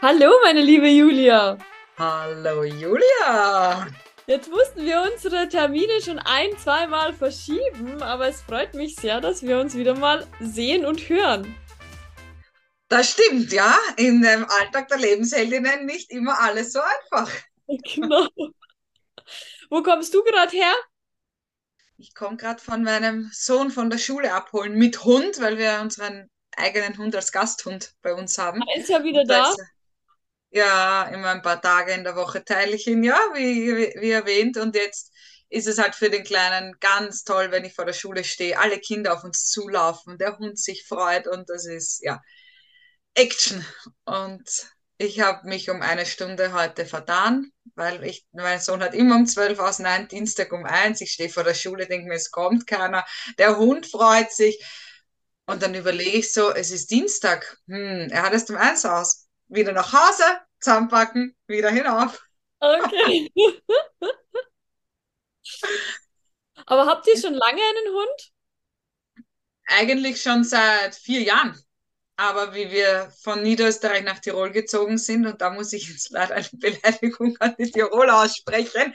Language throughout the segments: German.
Hallo, meine liebe Julia. Hallo Julia. Jetzt mussten wir unsere Termine schon ein, zweimal verschieben, aber es freut mich sehr, dass wir uns wieder mal sehen und hören. Das stimmt, ja. In dem Alltag der Lebensheldinnen nicht immer alles so einfach. Genau. Wo kommst du gerade her? Ich komme gerade von meinem Sohn von der Schule abholen mit Hund, weil wir unseren eigenen Hund als Gasthund bei uns haben. Er ist ja wieder da. Ja, immer ein paar Tage in der Woche teile ich ihn, ja, wie, wie, erwähnt. Und jetzt ist es halt für den Kleinen ganz toll, wenn ich vor der Schule stehe, alle Kinder auf uns zulaufen, der Hund sich freut und das ist, ja, Action. Und ich habe mich um eine Stunde heute vertan, weil ich, mein Sohn hat immer um zwölf aus, nein, Dienstag um eins, ich stehe vor der Schule, denke mir, es kommt keiner, der Hund freut sich. Und dann überlege ich so, es ist Dienstag, hm, er hat es um eins aus wieder nach Hause, zusammenpacken, wieder hinauf. Okay. Aber habt ihr schon lange einen Hund? Eigentlich schon seit vier Jahren. Aber wie wir von Niederösterreich nach Tirol gezogen sind, und da muss ich jetzt leider eine Beleidigung an die Tiroler aussprechen,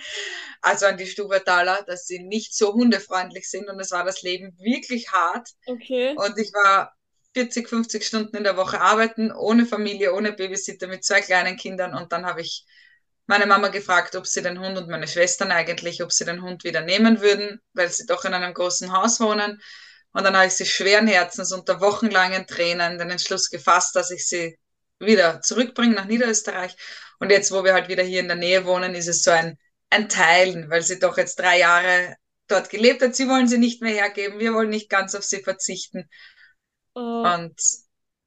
also an die Stubataler, dass sie nicht so hundefreundlich sind und es war das Leben wirklich hart. Okay. Und ich war 40, 50 Stunden in der Woche arbeiten, ohne Familie, ohne Babysitter, mit zwei kleinen Kindern. Und dann habe ich meine Mama gefragt, ob sie den Hund und meine Schwestern eigentlich, ob sie den Hund wieder nehmen würden, weil sie doch in einem großen Haus wohnen. Und dann habe ich sie schweren Herzens unter wochenlangen Tränen den Entschluss gefasst, dass ich sie wieder zurückbringe nach Niederösterreich. Und jetzt, wo wir halt wieder hier in der Nähe wohnen, ist es so ein, ein Teilen, weil sie doch jetzt drei Jahre dort gelebt hat. Sie wollen sie nicht mehr hergeben. Wir wollen nicht ganz auf sie verzichten. Oh. Und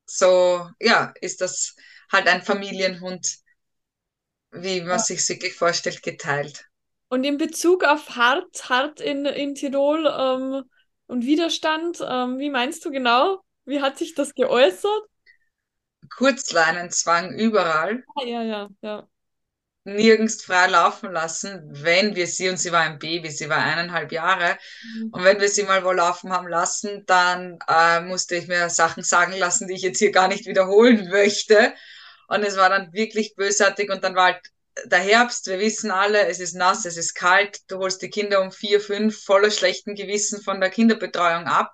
so, ja, ist das halt ein Familienhund, wie man ja. sich wirklich vorstellt, geteilt. Und in Bezug auf hart, hart in, in Tirol ähm, und Widerstand, ähm, wie meinst du genau? Wie hat sich das geäußert? Kurzleinenzwang überall. Ah, ja, ja, ja nirgends frei laufen lassen, wenn wir sie, und sie war ein Baby, sie war eineinhalb Jahre, mhm. und wenn wir sie mal wo laufen haben lassen, dann äh, musste ich mir Sachen sagen lassen, die ich jetzt hier gar nicht wiederholen möchte. Und es war dann wirklich bösartig und dann war halt der Herbst, wir wissen alle, es ist nass, es ist kalt, du holst die Kinder um vier, fünf voller schlechten Gewissen von der Kinderbetreuung ab.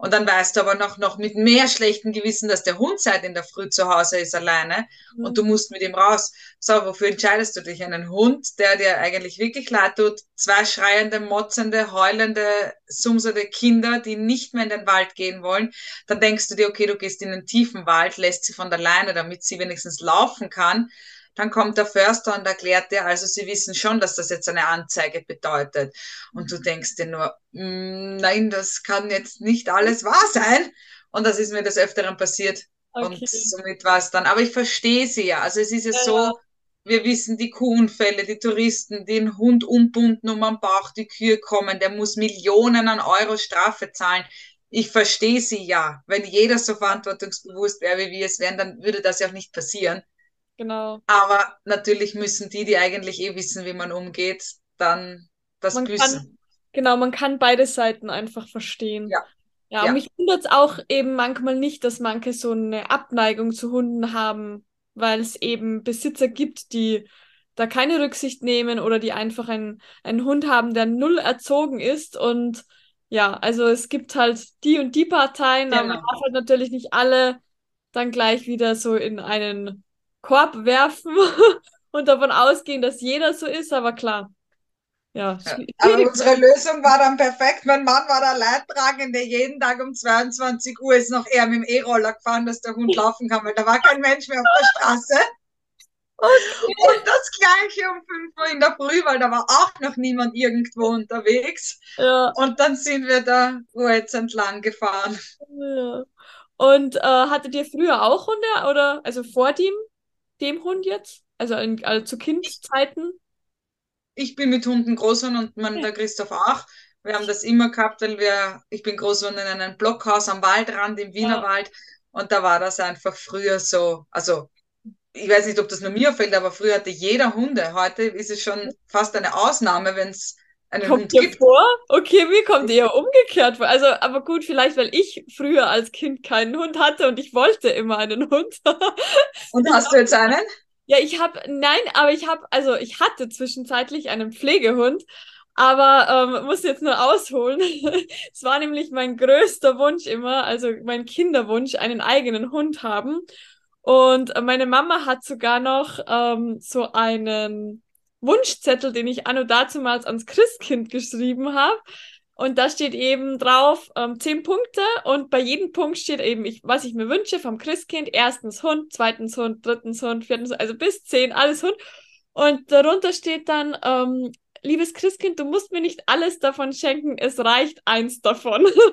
Und dann weißt du aber noch, noch mit mehr schlechten Gewissen, dass der Hund seit in der Früh zu Hause ist alleine mhm. und du musst mit ihm raus. So, wofür entscheidest du dich? Einen Hund, der dir eigentlich wirklich leid tut, zwei schreiende, motzende, heulende, sumsende Kinder, die nicht mehr in den Wald gehen wollen. Dann denkst du dir, okay, du gehst in den tiefen Wald, lässt sie von der Leine, damit sie wenigstens laufen kann. Dann kommt der Förster und erklärt dir, also sie wissen schon, dass das jetzt eine Anzeige bedeutet. Und du denkst dir nur, mm, nein, das kann jetzt nicht alles wahr sein. Und das ist mir des Öfteren passiert. Okay. Und somit war es dann. Aber ich verstehe sie ja. Also es ist ja, ja so, wir wissen die Kuhnfälle, die Touristen, den Hund umbunden um am Bauch, die Kühe kommen, der muss Millionen an Euro Strafe zahlen. Ich verstehe sie ja. Wenn jeder so verantwortungsbewusst wäre, wie wir es wären, dann würde das ja auch nicht passieren. Genau. Aber natürlich müssen die, die eigentlich eh wissen, wie man umgeht, dann das man büßen. Kann, genau, man kann beide Seiten einfach verstehen. Ja. Ja, ja. und mich wundert es auch eben manchmal nicht, dass manche so eine Abneigung zu Hunden haben, weil es eben Besitzer gibt, die da keine Rücksicht nehmen oder die einfach einen, einen Hund haben, der null erzogen ist. Und ja, also es gibt halt die und die Parteien, genau. aber man darf halt natürlich nicht alle dann gleich wieder so in einen Korb werfen und davon ausgehen, dass jeder so ist, aber klar. Ja, ja. Aber unsere Lösung war dann perfekt. Mein Mann war der Leidtragende. Jeden Tag um 22 Uhr ist noch er mit dem E-Roller gefahren, dass der Hund laufen kann, weil da war kein Mensch mehr auf der Straße. Okay. Und das gleiche um 5 Uhr in der Früh, weil da war auch noch niemand irgendwo unterwegs. Ja. Und dann sind wir da jetzt entlang gefahren. Ja. Und äh, hattet ihr früher auch Hunde oder also vor dem dem Hund jetzt? Also, in, also zu Kindzeiten? Ich bin mit Hunden groß geworden und mein, der Christoph auch. Wir haben das immer gehabt, weil wir, ich bin groß geworden in einem Blockhaus am Waldrand im Wienerwald ja. und da war das einfach früher so, also ich weiß nicht, ob das nur mir fällt, aber früher hatte jeder Hunde. Heute ist es schon fast eine Ausnahme, wenn es kommt Hund gibt. vor? Okay, mir kommt eher umgekehrt vor. Also, aber gut, vielleicht, weil ich früher als Kind keinen Hund hatte und ich wollte immer einen Hund. Und hast du jetzt einen? Ja, ich habe, nein, aber ich habe, also ich hatte zwischenzeitlich einen Pflegehund, aber ähm, muss jetzt nur ausholen. es war nämlich mein größter Wunsch immer, also mein Kinderwunsch, einen eigenen Hund haben. Und meine Mama hat sogar noch ähm, so einen Wunschzettel, den ich anno dazumals ans Christkind geschrieben habe. Und da steht eben drauf ähm, zehn Punkte und bei jedem Punkt steht eben, ich, was ich mir wünsche vom Christkind. Erstens Hund, zweitens Hund, drittens Hund, viertens, also bis zehn, alles Hund. Und darunter steht dann, ähm, liebes Christkind, du musst mir nicht alles davon schenken, es reicht eins davon. und meine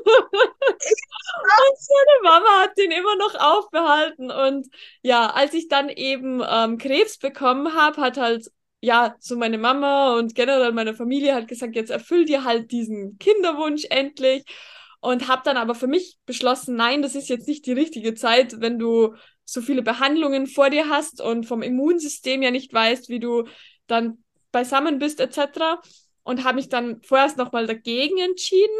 Mama hat den immer noch aufbehalten. Und ja, als ich dann eben ähm, Krebs bekommen habe, hat halt ja, so meine Mama und generell meine Familie hat gesagt, jetzt erfüll dir halt diesen Kinderwunsch endlich. Und habe dann aber für mich beschlossen, nein, das ist jetzt nicht die richtige Zeit, wenn du so viele Behandlungen vor dir hast und vom Immunsystem ja nicht weißt, wie du dann beisammen bist etc. Und habe mich dann vorerst nochmal dagegen entschieden.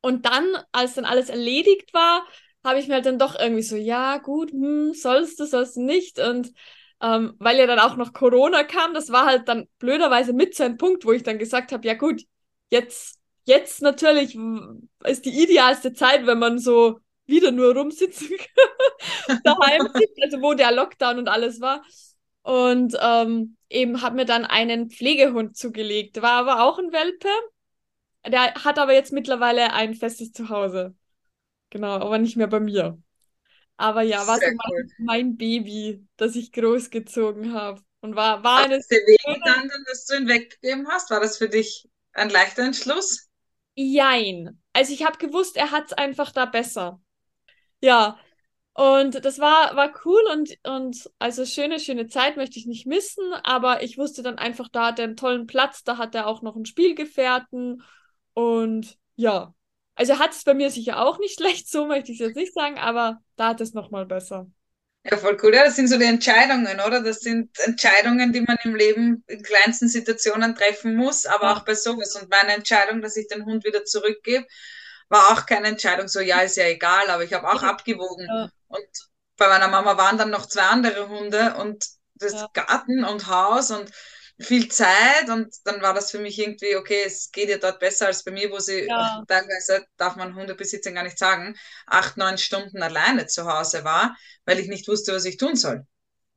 Und dann, als dann alles erledigt war, habe ich mir halt dann doch irgendwie so, ja, gut, hm, sollst du, sollst du nicht. Und ähm, weil ja dann auch noch Corona kam. Das war halt dann blöderweise mit so ein Punkt, wo ich dann gesagt habe, ja gut, jetzt, jetzt natürlich ist die idealste Zeit, wenn man so wieder nur rumsitzen daheim sitzt, also wo der Lockdown und alles war. Und ähm, eben hat mir dann einen Pflegehund zugelegt. War aber auch ein Welpe. Der hat aber jetzt mittlerweile ein festes Zuhause. Genau, aber nicht mehr bei mir. Aber ja, war so mein, mein, Baby, das ich großgezogen habe. Und war, war eine. Dann, dass du ihn weggegeben hast? War das für dich ein leichter Entschluss? Jein. Also ich habe gewusst, er hat es einfach da besser. Ja. Und das war, war cool und, und also schöne, schöne Zeit möchte ich nicht missen, aber ich wusste dann einfach, da hat er einen tollen Platz, da hat er auch noch einen Spielgefährten und ja, also hat es bei mir sicher auch nicht schlecht, so möchte ich es jetzt nicht sagen, aber da hat es nochmal besser. Ja, voll cool. Ja, das sind so die Entscheidungen, oder? Das sind Entscheidungen, die man im Leben in kleinsten Situationen treffen muss, aber ja. auch bei sowas. Und meine Entscheidung, dass ich den Hund wieder zurückgebe, war auch keine Entscheidung, so ja, ist ja egal, aber ich habe auch ja. abgewogen. Ja. Und bei meiner Mama waren dann noch zwei andere Hunde und das Garten und Haus und viel Zeit und dann war das für mich irgendwie, okay, es geht ja dort besser als bei mir, wo sie ja. teilweise, darf man Hundebesitzern gar nicht sagen, acht, neun Stunden alleine zu Hause war, weil ich nicht wusste, was ich tun soll.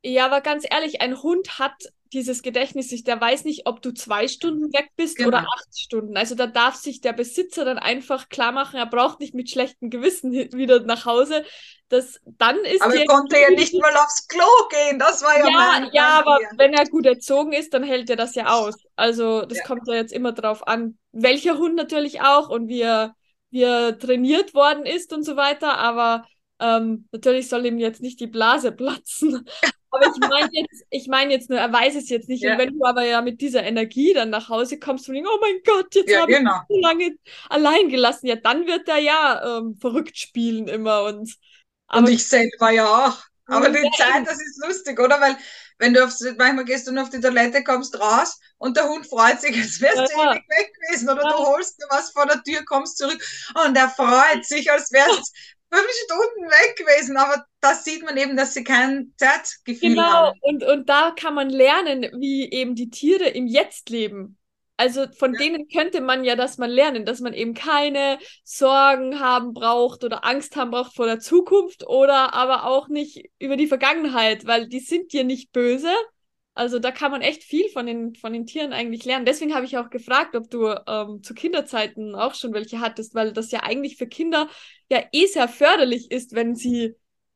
Ja, aber ganz ehrlich, ein Hund hat dieses Gedächtnis sich, der weiß nicht, ob du zwei Stunden weg bist genau. oder acht Stunden. Also da darf sich der Besitzer dann einfach klar machen, er braucht nicht mit schlechtem Gewissen wieder nach Hause. Das, dann ist aber er konnte ja nicht mal aufs Klo gehen, das war ja Ja, mein ja aber wenn er gut erzogen ist, dann hält er das ja aus. Also das ja. kommt ja jetzt immer drauf an, welcher Hund natürlich auch und wie er, wie er trainiert worden ist und so weiter, aber ähm, natürlich soll ihm jetzt nicht die Blase platzen. Aber ich meine jetzt, ich meine jetzt nur, er weiß es jetzt nicht. Ja. Und wenn du aber ja mit dieser Energie dann nach Hause kommst und denkst, oh mein Gott, jetzt ja, habe genau. ich so lange allein gelassen, ja, dann wird er ja ähm, verrückt spielen immer. Und, und ich selber ja auch. Aber die Zeit, das ist lustig, oder? Weil wenn du aufs, manchmal gehst du auf die Toilette, kommst raus und der Hund freut sich, als wärst ja, du ewig weg gewesen. Oder ja. du holst dir was vor der Tür, kommst zurück und er freut sich, als wärst fünf Stunden weg gewesen, aber da sieht man eben, dass sie kein Zeitgefühl genau. haben. Genau, und, und da kann man lernen, wie eben die Tiere im Jetzt leben. Also von ja. denen könnte man ja das mal lernen, dass man eben keine Sorgen haben braucht oder Angst haben braucht vor der Zukunft oder aber auch nicht über die Vergangenheit, weil die sind dir nicht böse, also da kann man echt viel von den, von den Tieren eigentlich lernen. Deswegen habe ich auch gefragt, ob du ähm, zu Kinderzeiten auch schon welche hattest, weil das ja eigentlich für Kinder ja eh sehr förderlich ist, wenn sie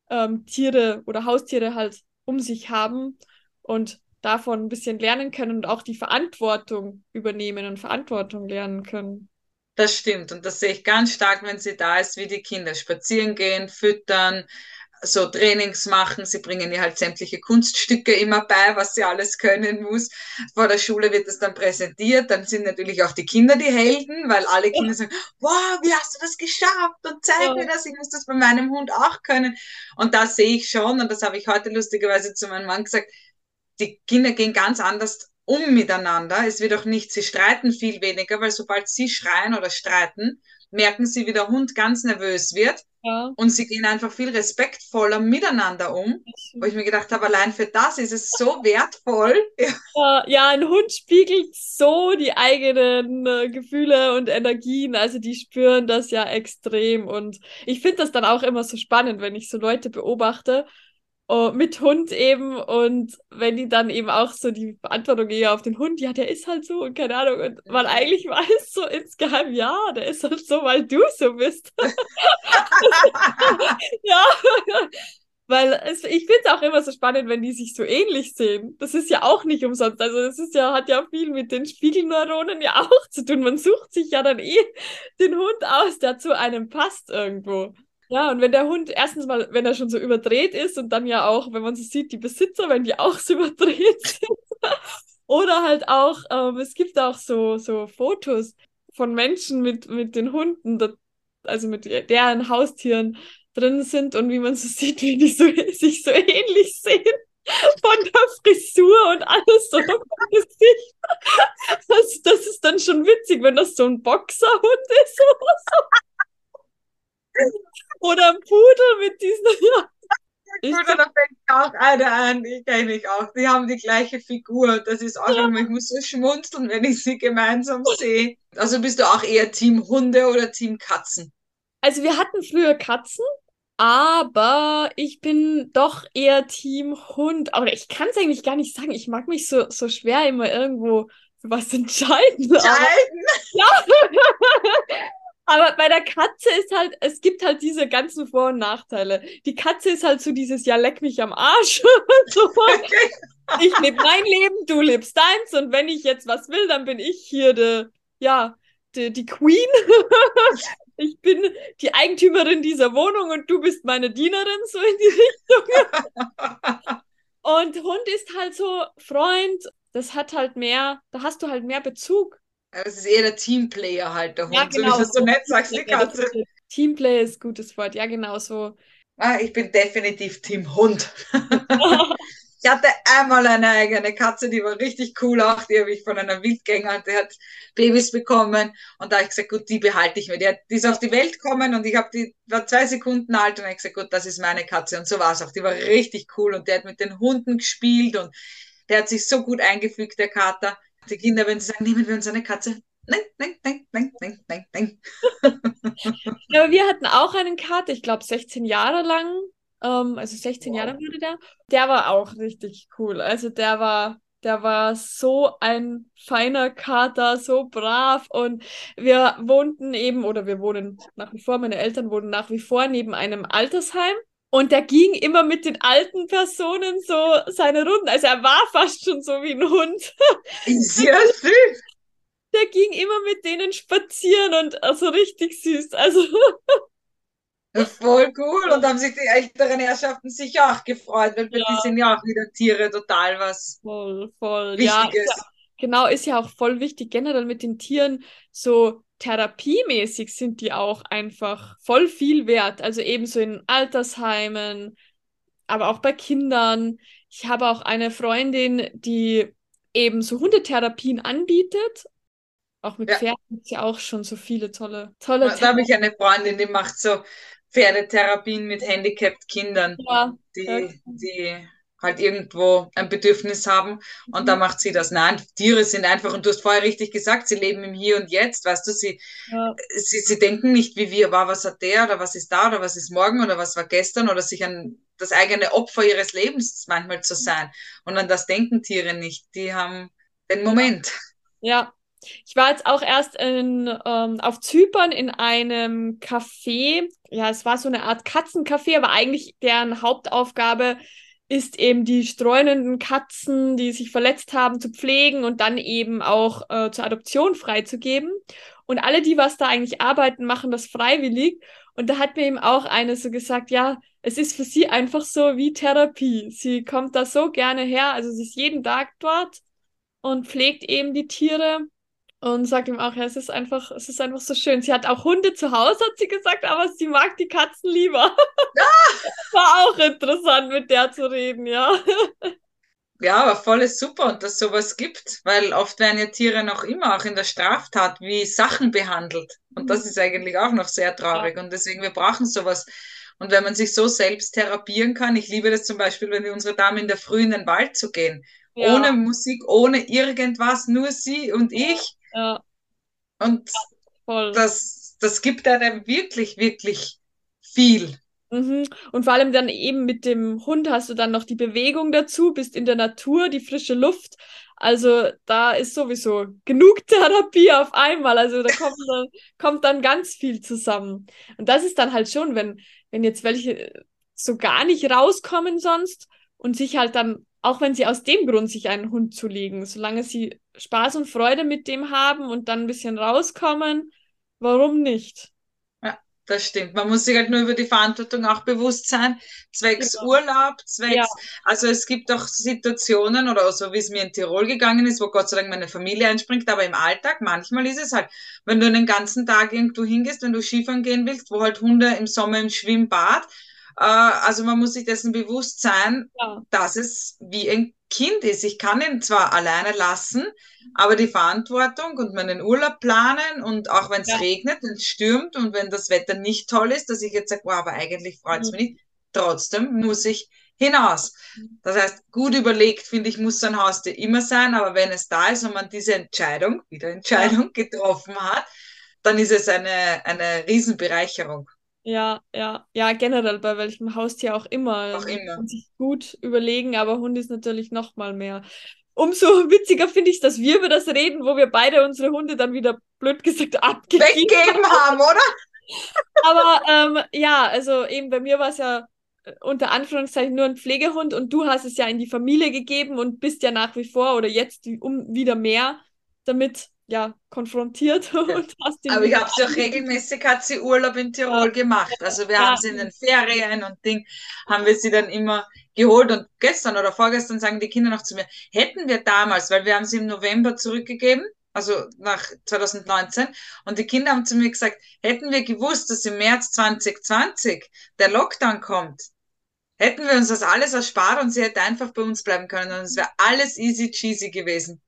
ähm, Tiere oder Haustiere halt um sich haben und davon ein bisschen lernen können und auch die Verantwortung übernehmen und Verantwortung lernen können. Das stimmt und das sehe ich ganz stark, wenn sie da ist, wie die Kinder spazieren gehen, füttern, so Trainings machen. Sie bringen ihr halt sämtliche Kunststücke immer bei, was sie alles können muss. Vor der Schule wird das dann präsentiert. Dann sind natürlich auch die Kinder die Helden, weil alle Kinder sagen, wow, wie hast du das geschafft? Und zeig ja. mir das, ich muss das bei meinem Hund auch können. Und da sehe ich schon, und das habe ich heute lustigerweise zu meinem Mann gesagt, die Kinder gehen ganz anders um miteinander. Es wird auch nicht, sie streiten viel weniger, weil sobald sie schreien oder streiten, merken sie, wie der Hund ganz nervös wird. Ja. Und sie gehen einfach viel respektvoller miteinander um. Wo ich mir gedacht habe, allein für das ist es so wertvoll. Ja, ja ein Hund spiegelt so die eigenen äh, Gefühle und Energien. Also die spüren das ja extrem. Und ich finde das dann auch immer so spannend, wenn ich so Leute beobachte uh, mit Hund eben und wenn die dann eben auch so die Verantwortung eher auf den Hund, ja, der ist halt so und keine Ahnung und man eigentlich weiß so insgeheim, ja, der ist halt so, weil du so bist. ja, weil es, ich finde es auch immer so spannend, wenn die sich so ähnlich sehen. Das ist ja auch nicht umsonst. Also es ist ja, hat ja viel mit den Spiegelneuronen ja auch zu tun. Man sucht sich ja dann eh den Hund aus, der zu einem passt irgendwo. Ja, und wenn der Hund erstens mal, wenn er schon so überdreht ist und dann ja auch, wenn man so sieht, die Besitzer, wenn die auch so überdreht sind. Oder halt auch, ähm, es gibt auch so, so Fotos von Menschen mit, mit den Hunden, also mit deren Haustieren drin sind und wie man so sieht, wie die so, sich so ähnlich sehen. Von der Frisur und alles so vom Gesicht. Das, das ist dann schon witzig, wenn das so ein Boxerhund ist oder so. Oder ein Pudel mit diesen. Ja. Ich Pudel, da fängt auch eine an, ich kenne ich auch. Die haben die gleiche Figur. Das ist auch ja. ich muss so schmunzeln, wenn ich sie gemeinsam sehe. Also bist du auch eher Team Hunde oder Team Katzen? Also wir hatten früher Katzen, aber ich bin doch eher Team Hund. Aber ich kann es eigentlich gar nicht sagen. Ich mag mich so, so schwer immer irgendwo für was entscheiden. Entscheiden? Aber, bei der Katze ist halt, es gibt halt diese ganzen Vor- und Nachteile. Die Katze ist halt so dieses, ja, leck mich am Arsch. so, ich lebe mein Leben, du lebst deins und wenn ich jetzt was will, dann bin ich hier die, ja, die, die Queen. ich bin die Eigentümerin dieser Wohnung und du bist meine Dienerin, so in die Richtung. und Hund ist halt so Freund, das hat halt mehr, da hast du halt mehr Bezug es ist eher der Teamplayer halt, der Hund, ja, genau. so wie du so nett sagst, die Katze. Teamplayer ist gutes Wort, ja, genau so. Ah, ich bin definitiv Team Hund. ich hatte einmal eine eigene Katze, die war richtig cool auch, die habe ich von einer Wildgänger, die hat Babys bekommen und da habe ich gesagt, gut, die behalte ich mir. Die, hat, die ist auf die Welt gekommen und ich habe die, war zwei Sekunden alt und habe gesagt, gut, das ist meine Katze und so war es auch. Die war richtig cool und der hat mit den Hunden gespielt und der hat sich so gut eingefügt, der Kater die Kinder, wenn sie sagen, nehmen wir uns eine Katze. Nein, nein, nein, nein, nein, nein, nein. ja, aber wir hatten auch einen Kater, ich glaube 16 Jahre lang. Ähm, also 16 wow. Jahre wurde der. Der war auch richtig cool. Also der war, der war so ein feiner Kater, so brav. Und wir wohnten eben, oder wir wohnen nach wie vor, meine Eltern wohnen nach wie vor neben einem Altersheim. Und der ging immer mit den alten Personen so seine Runden. Also er war fast schon so wie ein Hund. Sehr süß. Der ging immer mit denen spazieren und also richtig süß. Also. Voll cool. Und haben sich die älteren Herrschaften sicher auch gefreut, weil für ja. die sind ja auch wieder Tiere total was voll, voll. Wichtiges. Ja, genau, ist ja auch voll wichtig, generell mit den Tieren so therapiemäßig sind die auch einfach voll viel wert. Also ebenso in Altersheimen, aber auch bei Kindern. Ich habe auch eine Freundin, die eben so Hundetherapien anbietet. Auch mit ja. Pferden gibt es ja auch schon so viele tolle, tolle Da habe ich eine Freundin, die macht so Pferdetherapien mit handicapped Kindern. Ja, die, ja. die halt irgendwo ein Bedürfnis haben und mhm. da macht sie das. Nein, Tiere sind einfach, und du hast vorher richtig gesagt, sie leben im Hier und Jetzt, weißt du, sie, ja. sie, sie denken nicht, wie wir, war was hat der oder was ist da oder was ist morgen oder was war gestern oder sich an das eigene Opfer ihres Lebens manchmal zu sein. Und an das denken Tiere nicht. Die haben den Moment. Ja, ich war jetzt auch erst in, ähm, auf Zypern in einem Café. Ja, es war so eine Art Katzencafé, aber eigentlich deren Hauptaufgabe ist eben die streunenden Katzen, die sich verletzt haben, zu pflegen und dann eben auch äh, zur Adoption freizugeben. Und alle, die was da eigentlich arbeiten, machen das freiwillig. Und da hat mir eben auch eine so gesagt, ja, es ist für sie einfach so wie Therapie. Sie kommt da so gerne her, also sie ist jeden Tag dort und pflegt eben die Tiere und sagt ihm auch, ja, es ist einfach, es ist einfach so schön. Sie hat auch Hunde zu Hause, hat sie gesagt, aber sie mag die Katzen lieber. Ah! War auch interessant, mit der zu reden, ja. Ja, aber voll ist super und dass sowas gibt, weil oft werden ja Tiere noch immer auch in der Straftat wie Sachen behandelt. Und das ist eigentlich auch noch sehr traurig. Und deswegen, wir brauchen sowas. Und wenn man sich so selbst therapieren kann, ich liebe das zum Beispiel, wenn wir unsere Dame in der Früh in den Wald zu gehen. Ja. Ohne Musik, ohne irgendwas, nur sie und ich. Ja, Und voll. das, das gibt einem wirklich, wirklich viel. Mhm. Und vor allem dann eben mit dem Hund hast du dann noch die Bewegung dazu, bist in der Natur, die frische Luft. Also da ist sowieso genug Therapie auf einmal. Also da kommt dann, kommt dann ganz viel zusammen. Und das ist dann halt schon, wenn, wenn jetzt welche so gar nicht rauskommen sonst und sich halt dann, auch wenn sie aus dem Grund sich einen Hund zulegen, solange sie Spaß und Freude mit dem haben und dann ein bisschen rauskommen, warum nicht? Das stimmt. Man muss sich halt nur über die Verantwortung auch bewusst sein, zwecks Genau. Urlaub, zwecks, Ja. also es gibt auch Situationen oder so wie es mir in Tirol gegangen ist, wo Gott sei Dank meine Familie einspringt, aber im Alltag, manchmal ist es halt, wenn du den ganzen Tag irgendwo hingehst, wenn du Skifahren gehen willst, wo halt Hunde im Sommer im Schwimmbad, äh, also man muss sich dessen bewusst sein, Ja. dass es wie ein Kind ist. Ich kann ihn zwar alleine lassen, aber die Verantwortung und meinen Urlaub planen und auch wenn es Ja. regnet, es stürmt und wenn das Wetter nicht toll ist, dass ich jetzt sage, wow, aber eigentlich freut es Mhm. mich nicht, trotzdem muss ich hinaus. Das heißt, gut überlegt, finde ich, muss ein Haustier immer sein, aber wenn es da ist und man diese Entscheidung, wieder Entscheidung getroffen hat, dann ist es eine, eine Riesenbereicherung. Ja, ja, ja, generell bei welchem Haustier auch immer. Auch immer. Kann sich gut überlegen, aber Hund ist natürlich noch mal mehr. Umso witziger finde ich, dass wir über das reden, wo wir beide unsere Hunde dann wieder blöd gesagt abgegeben Weggeben haben, oder? Aber ähm, ja, also eben bei mir war es ja äh, unter Anführungszeichen nur ein Pflegehund und du hast es ja in die Familie gegeben und bist ja nach wie vor oder jetzt um wieder mehr damit ja konfrontiert und hast den Aber ich habe sie auch regelmäßig, hat sie Urlaub in Tirol gemacht. Also wir Ja. haben sie in den Ferien und Ding, haben wir sie dann immer geholt. Und gestern oder vorgestern sagen die Kinder noch zu mir, hätten wir damals, weil wir haben sie im November zurückgegeben, also nach 2019, und die Kinder haben zu mir gesagt, hätten wir gewusst, dass im März 2020 der Lockdown kommt, hätten wir uns das alles erspart und sie hätte einfach bei uns bleiben können und es wäre alles easy cheesy gewesen.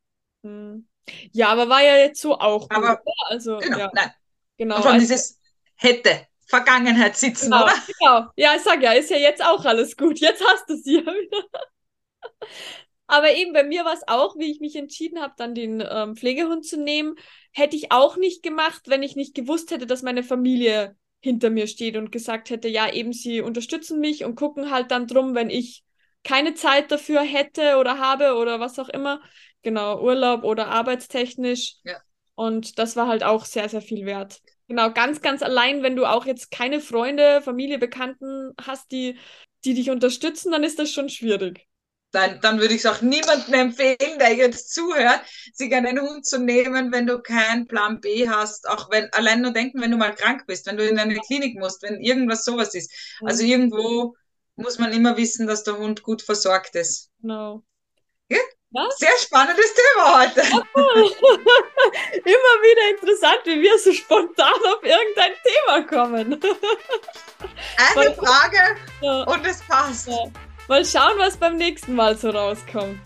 Hm. Ja, aber war ja jetzt so auch gut, Aber- oder? Also Genau, ja, nein. genau. Und allem Also, dieses hätte, Vergangenheit sitzen, genau, oder? genau. Ja, ich sag ja, ist ja jetzt auch alles gut. Jetzt hast du sie ja wieder. Aber eben bei mir war es auch, wie ich mich entschieden habe, dann den ähm, Pflegehund zu nehmen, hätte ich auch nicht gemacht, wenn ich nicht gewusst hätte, dass meine Familie hinter mir steht und gesagt hätte, ja, eben sie unterstützen mich und gucken halt dann drum, wenn ich keine Zeit dafür hätte oder habe oder was auch immer. Genau, Urlaub oder arbeitstechnisch. Ja. Und das war halt auch sehr, sehr viel wert. Genau, ganz, ganz allein, wenn du auch jetzt keine Freunde, Familie, Bekannten hast, die, die dich unterstützen, dann ist das schon schwierig. Dann, dann würde ich es auch niemandem empfehlen, der jetzt zuhört, sich einen Hund zu nehmen, wenn du keinen Plan B hast. Auch wenn, allein nur denken, wenn du mal krank bist, wenn du in eine Klinik musst, wenn irgendwas sowas ist. Also irgendwo muss man immer wissen, dass der Hund gut versorgt ist. Genau. Sehr spannendes Thema heute. Immer wieder interessant, wie wir so spontan auf irgendein Thema kommen. Eine Frage Ja. und es passt. Ja. Mal schauen, was beim nächsten Mal so rauskommt.